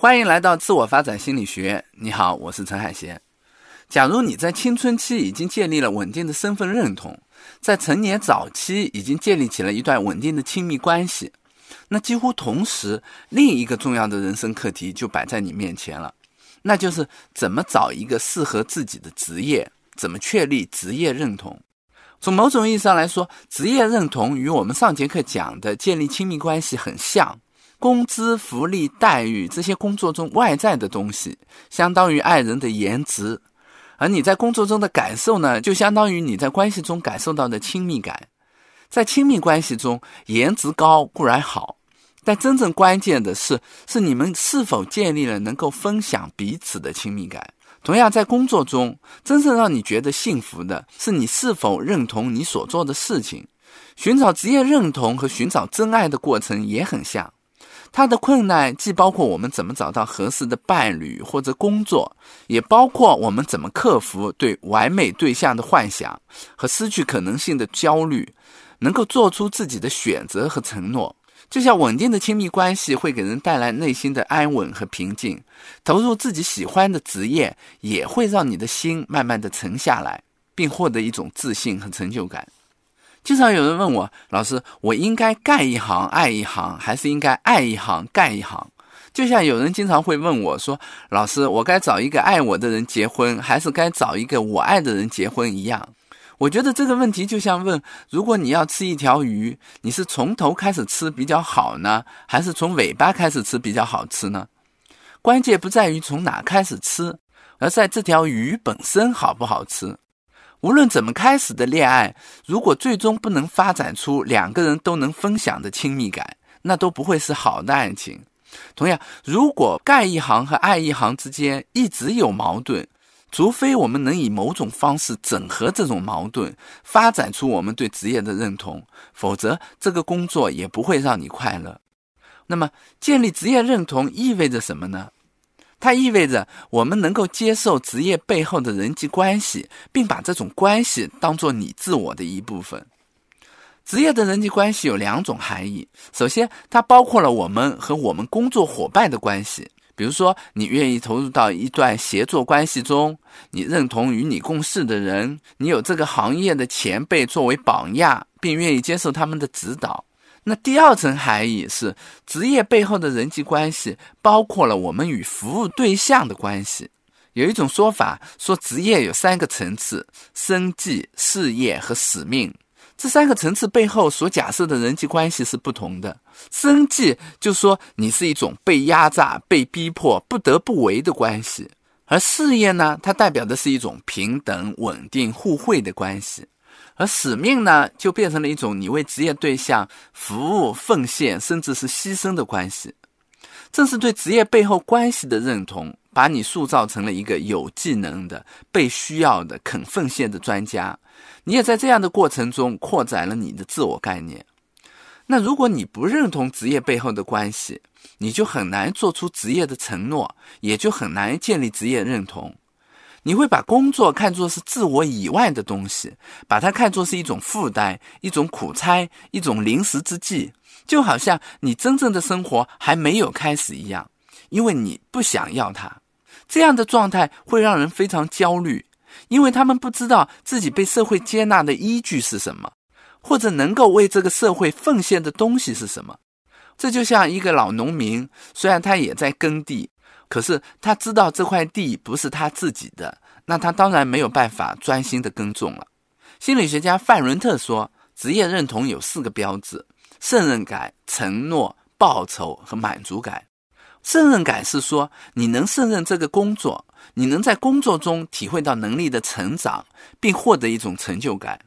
欢迎来到自我发展心理学。你好，我是陈海贤。假如你在青春期已经建立了稳定的身份认同，在成年早期已经建立起了一段稳定的亲密关系，那几乎同时，另一个重要的人生课题就摆在你面前了，那就是怎么找一个适合自己的职业，怎么确立职业认同。从某种意义上来说，职业认同与我们上节课讲的建立亲密关系很像。工资、福利、待遇这些工作中外在的东西，相当于爱人的颜值，而你在工作中的感受呢，就相当于你在关系中感受到的亲密感。在亲密关系中，颜值高固然好，但真正关键的是，是你们是否建立了能够分享彼此的亲密感。同样，在工作中，真正让你觉得幸福的是你是否认同你所做的事情。寻找职业认同和寻找真爱的过程也很像。它的困难既包括我们怎么找到合适的伴侣或者工作，也包括我们怎么克服对完美对象的幻想和失去可能性的焦虑，能够做出自己的选择和承诺。就像稳定的亲密关系会给人带来内心的安稳和平静，投入自己喜欢的职业也会让你的心慢慢的沉下来，并获得一种自信和成就感。经常有人问我，老师，我应该干一行爱一行，还是应该爱一行干一行？就像有人经常会问我说，老师，我该找一个爱我的人结婚，还是该找一个我爱的人结婚一样？我觉得这个问题就像问，如果你要吃一条鱼，你是从头开始吃比较好呢，还是从尾巴开始吃比较好吃呢？关键不在于从哪开始吃，而在这条鱼本身好不好吃。无论怎么开始的恋爱，如果最终不能发展出两个人都能分享的亲密感，那都不会是好的爱情。同样，如果干一行和爱一行之间一直有矛盾，除非我们能以某种方式整合这种矛盾，发展出我们对职业的认同，否则这个工作也不会让你快乐。那么，建立职业认同意味着什么呢？它意味着我们能够接受职业背后的人际关系，并把这种关系当做你自我的一部分。职业的人际关系有两种含义：首先，它包括了我们和我们工作伙伴的关系，比如说，你愿意投入到一段协作关系中，你认同与你共事的人，你有这个行业的前辈作为榜样，并愿意接受他们的指导。那第二层含义是，职业背后的人际关系包括了我们与服务对象的关系。有一种说法说，职业有三个层次：生计、事业和使命。这三个层次背后所假设的人际关系是不同的。生计就说你是一种被压榨、被逼迫、不得不为的关系；而事业呢，它代表的是一种平等、稳定、互惠的关系。而使命呢，就变成了一种你为职业对象服务、奉献，甚至是牺牲的关系。正是对职业背后关系的认同，把你塑造成了一个有技能的、被需要的、肯奉献的专家。你也在这样的过程中扩展了你的自我概念。那如果你不认同职业背后的关系，你就很难做出职业的承诺，也就很难建立职业认同。你会把工作看作是自我以外的东西，把它看作是一种负担、一种苦差、一种临时之计，就好像你真正的生活还没有开始一样，因为你不想要它。这样的状态会让人非常焦虑，因为他们不知道自己被社会接纳的依据是什么，或者能够为这个社会奉献的东西是什么。这就像一个老农民，虽然他也在耕地。可是他知道这块地不是他自己的，那他当然没有办法专心的耕种了。心理学家范伦特说，职业认同有四个标志：胜任感、承诺、报酬和满足感。胜任感是说你能胜任这个工作，你能在工作中体会到能力的成长，并获得一种成就感。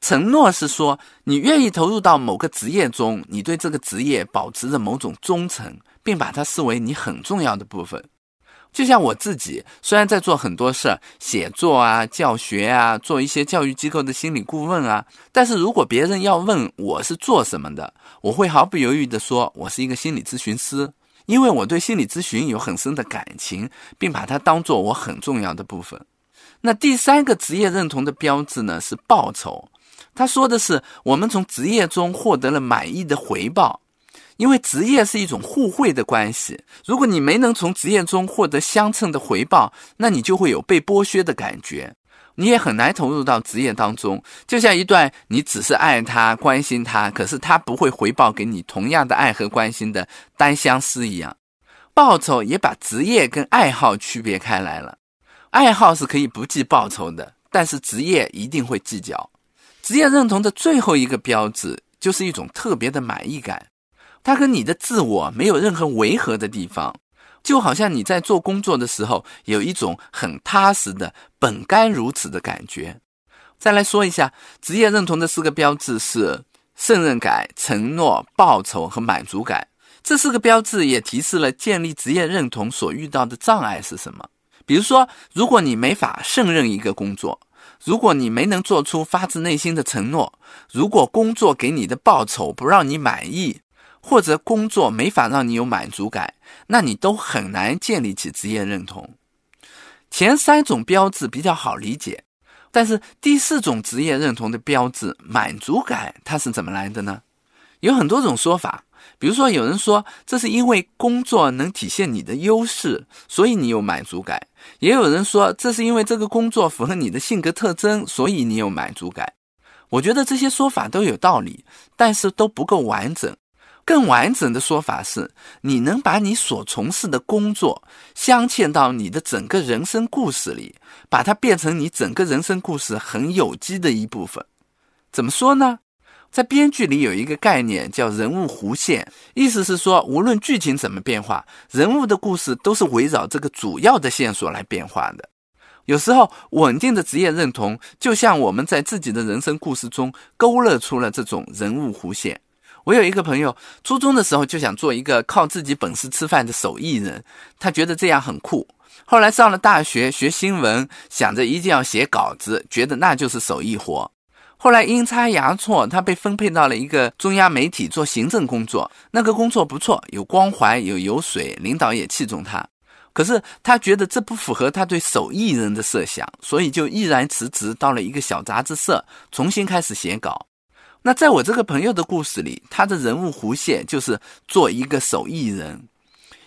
承诺是说你愿意投入到某个职业中，你对这个职业保持着某种忠诚。并把它视为你很重要的部分，就像我自己，虽然在做很多事儿，写作啊、教学啊，做一些教育机构的心理顾问啊，但是如果别人要问我是做什么的，我会毫不犹豫地说，我是一个心理咨询师，因为我对心理咨询有很深的感情，并把它当做我很重要的部分。那第三个职业认同的标志呢，是报酬。他说的是，我们从职业中获得了满意的回报。因为职业是一种互惠的关系。如果你没能从职业中获得相称的回报，那你就会有被剥削的感觉，你也很难投入到职业当中。就像一段你只是爱他、关心他，可是他不会回报给你同样的爱和关心的单相思一样。报酬也把职业跟爱好区别开来了。爱好是可以不计报酬的，但是职业一定会计较。职业认同的最后一个标志就是一种特别的满意感，它跟你的自我没有任何违和的地方，就好像你在做工作的时候有一种很踏实的本该如此的感觉。再来说一下职业认同的四个标志是胜任感、承诺、报酬和满足感。这四个标志也提示了建立职业认同所遇到的障碍是什么。比如说，如果你没法胜任一个工作，如果你没能做出发自内心的承诺，如果工作给你的报酬不让你满意，或者工作没法让你有满足感，那你都很难建立起职业认同。前三种标志比较好理解，但是第四种职业认同的标志——满足感，它是怎么来的呢？有很多种说法。比如说，有人说这是因为工作能体现你的优势，所以你有满足感；也有人说这是因为这个工作符合你的性格特征，所以你有满足感。我觉得这些说法都有道理，但是都不够完整。更完整的说法是，你能把你所从事的工作镶嵌到你的整个人生故事里，把它变成你整个人生故事很有机的一部分。怎么说呢？在编剧里有一个概念叫人物弧线，意思是说，无论剧情怎么变化，人物的故事都是围绕这个主要的线索来变化的。有时候，稳定的职业认同就像我们在自己的人生故事中勾勒出了这种人物弧线。我有一个朋友，初中的时候就想做一个靠自己本事吃饭的手艺人，他觉得这样很酷。后来上了大学学新闻，想着一定要写稿子，觉得那就是手艺活。后来阴差阳错，他被分配到了一个中央媒体做行政工作。那个工作不错，有光环，有油水，领导也器重他。可是他觉得这不符合他对手艺人的设想，所以就毅然辞职，到了一个小杂志社，重新开始写稿。那在我这个朋友的故事里，他的人物弧线就是做一个手艺人。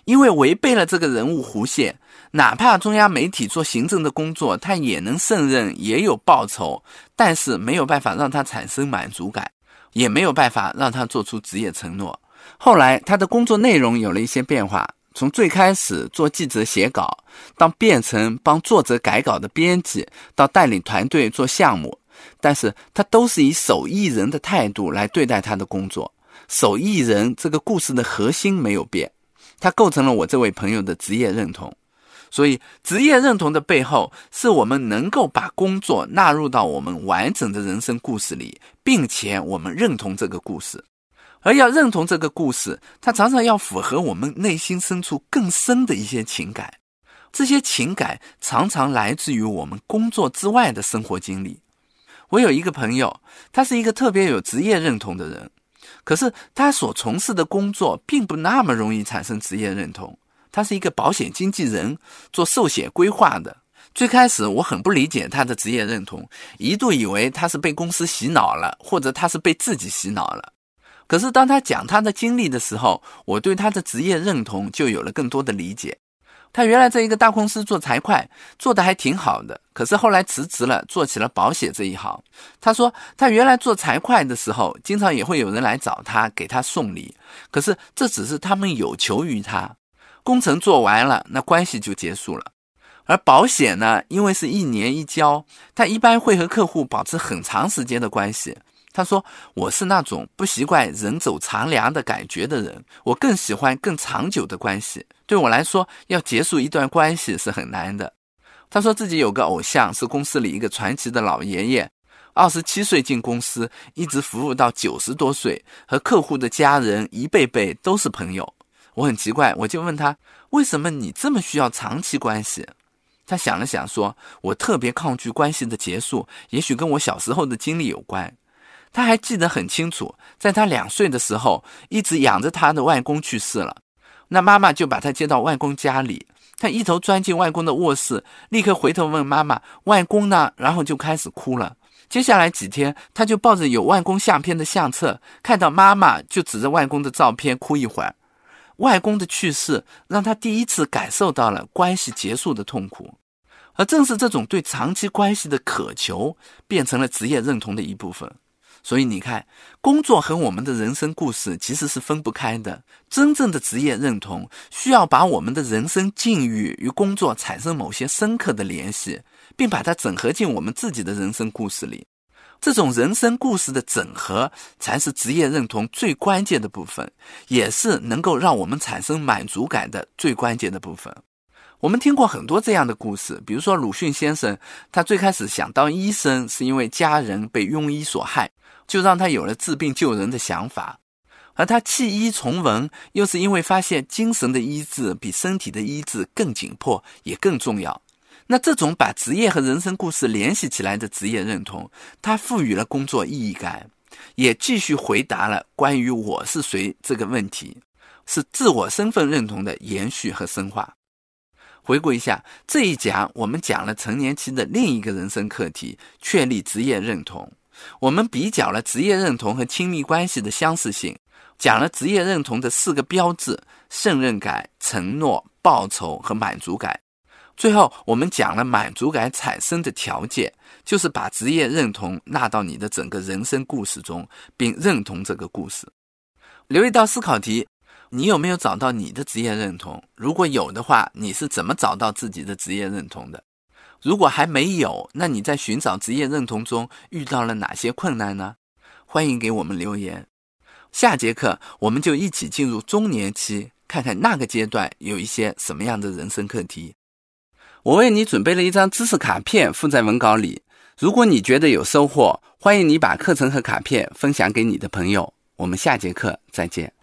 因为违背了这个人物弧线，哪怕中央媒体做行政的工作，他也能胜任，也有报酬，但是没有办法让他产生满足感，也没有办法让他做出职业承诺。后来他的工作内容有了一些变化，从最开始做记者写稿，到变成帮作者改稿的编辑，到带领团队做项目，但是他都是以手艺人的态度来对待他的工作。手艺人这个故事的核心没有变。它构成了我这位朋友的职业认同，所以职业认同的背后，是我们能够把工作纳入到我们完整的人生故事里，并且我们认同这个故事。而要认同这个故事，它常常要符合我们内心深处更深的一些情感，这些情感常常来自于我们工作之外的生活经历。我有一个朋友，他是一个特别有职业认同的人。可是他所从事的工作并不那么容易产生职业认同。他是一个保险经纪人，做寿险规划的。最开始我很不理解他的职业认同，一度以为他是被公司洗脑了，或者他是被自己洗脑了。可是当他讲他的经历的时候，我对他的职业认同就有了更多的理解。他原来在一个大公司做财会，做的还挺好的。可是后来辞职了，做起了保险这一行。他说，他原来做财会的时候，经常也会有人来找他，给他送礼。可是这只是他们有求于他，工程做完了，那关系就结束了。而保险呢，因为是一年一交，他一般会和客户保持很长时间的关系。他说：“我是那种不习惯人走长凉的感觉的人，我更喜欢更长久的关系。对我来说，要结束一段关系是很难的。”他说自己有个偶像，是公司里一个传奇的老爷爷，二十七岁进公司，一直服务到九十多岁，和客户的家人一辈辈都是朋友。我很奇怪，我就问他：“为什么你这么需要长期关系？”他想了想说：“我特别抗拒关系的结束，也许跟我小时候的经历有关。”他还记得很清楚，在他两岁的时候，一直养着他的外公去世了，那妈妈就把他接到外公家里。他一头钻进外公的卧室，立刻回头问妈妈：“外公呢？”然后就开始哭了，接下来几天，他就抱着有外公相片的相册，看到妈妈就指着外公的照片哭一会儿。外公的去世让他第一次感受到了关系结束的痛苦，而正是这种对长期关系的渴求，变成了职业认同的一部分。所以你看，工作和我们的人生故事其实是分不开的。真正的职业认同，需要把我们的人生境遇与工作产生某些深刻的联系，并把它整合进我们自己的人生故事里。这种人生故事的整合，才是职业认同最关键的部分，也是能够让我们产生满足感的最关键的部分。我们听过很多这样的故事，比如说鲁迅先生，他最开始想当医生，是因为家人被庸医所害。就让他有了治病救人的想法，而他弃医从文，又是因为发现精神的医治比身体的医治更紧迫，也更重要。那这种把职业和人生故事联系起来的职业认同，他赋予了工作意义感，也继续回答了关于我是谁这个问题，是自我身份认同的延续和深化。回顾一下这一讲，我们讲了成年期的另一个人生课题——确立职业认同。我们比较了职业认同和亲密关系的相似性，讲了职业认同的四个标志：胜任感、承诺、报酬和满足感。最后，我们讲了满足感产生的条件，就是把职业认同纳到你的整个人生故事中，并认同这个故事。留一道思考题：你有没有找到你的职业认同？如果有的话，你是怎么找到自己的职业认同的？如果还没有，那你在寻找职业认同中遇到了哪些困难呢？欢迎给我们留言。下节课我们就一起进入中年期，看看那个阶段有一些什么样的人生课题。我为你准备了一张知识卡片，附在文稿里。如果你觉得有收获，欢迎你把课程和卡片分享给你的朋友。我们下节课再见。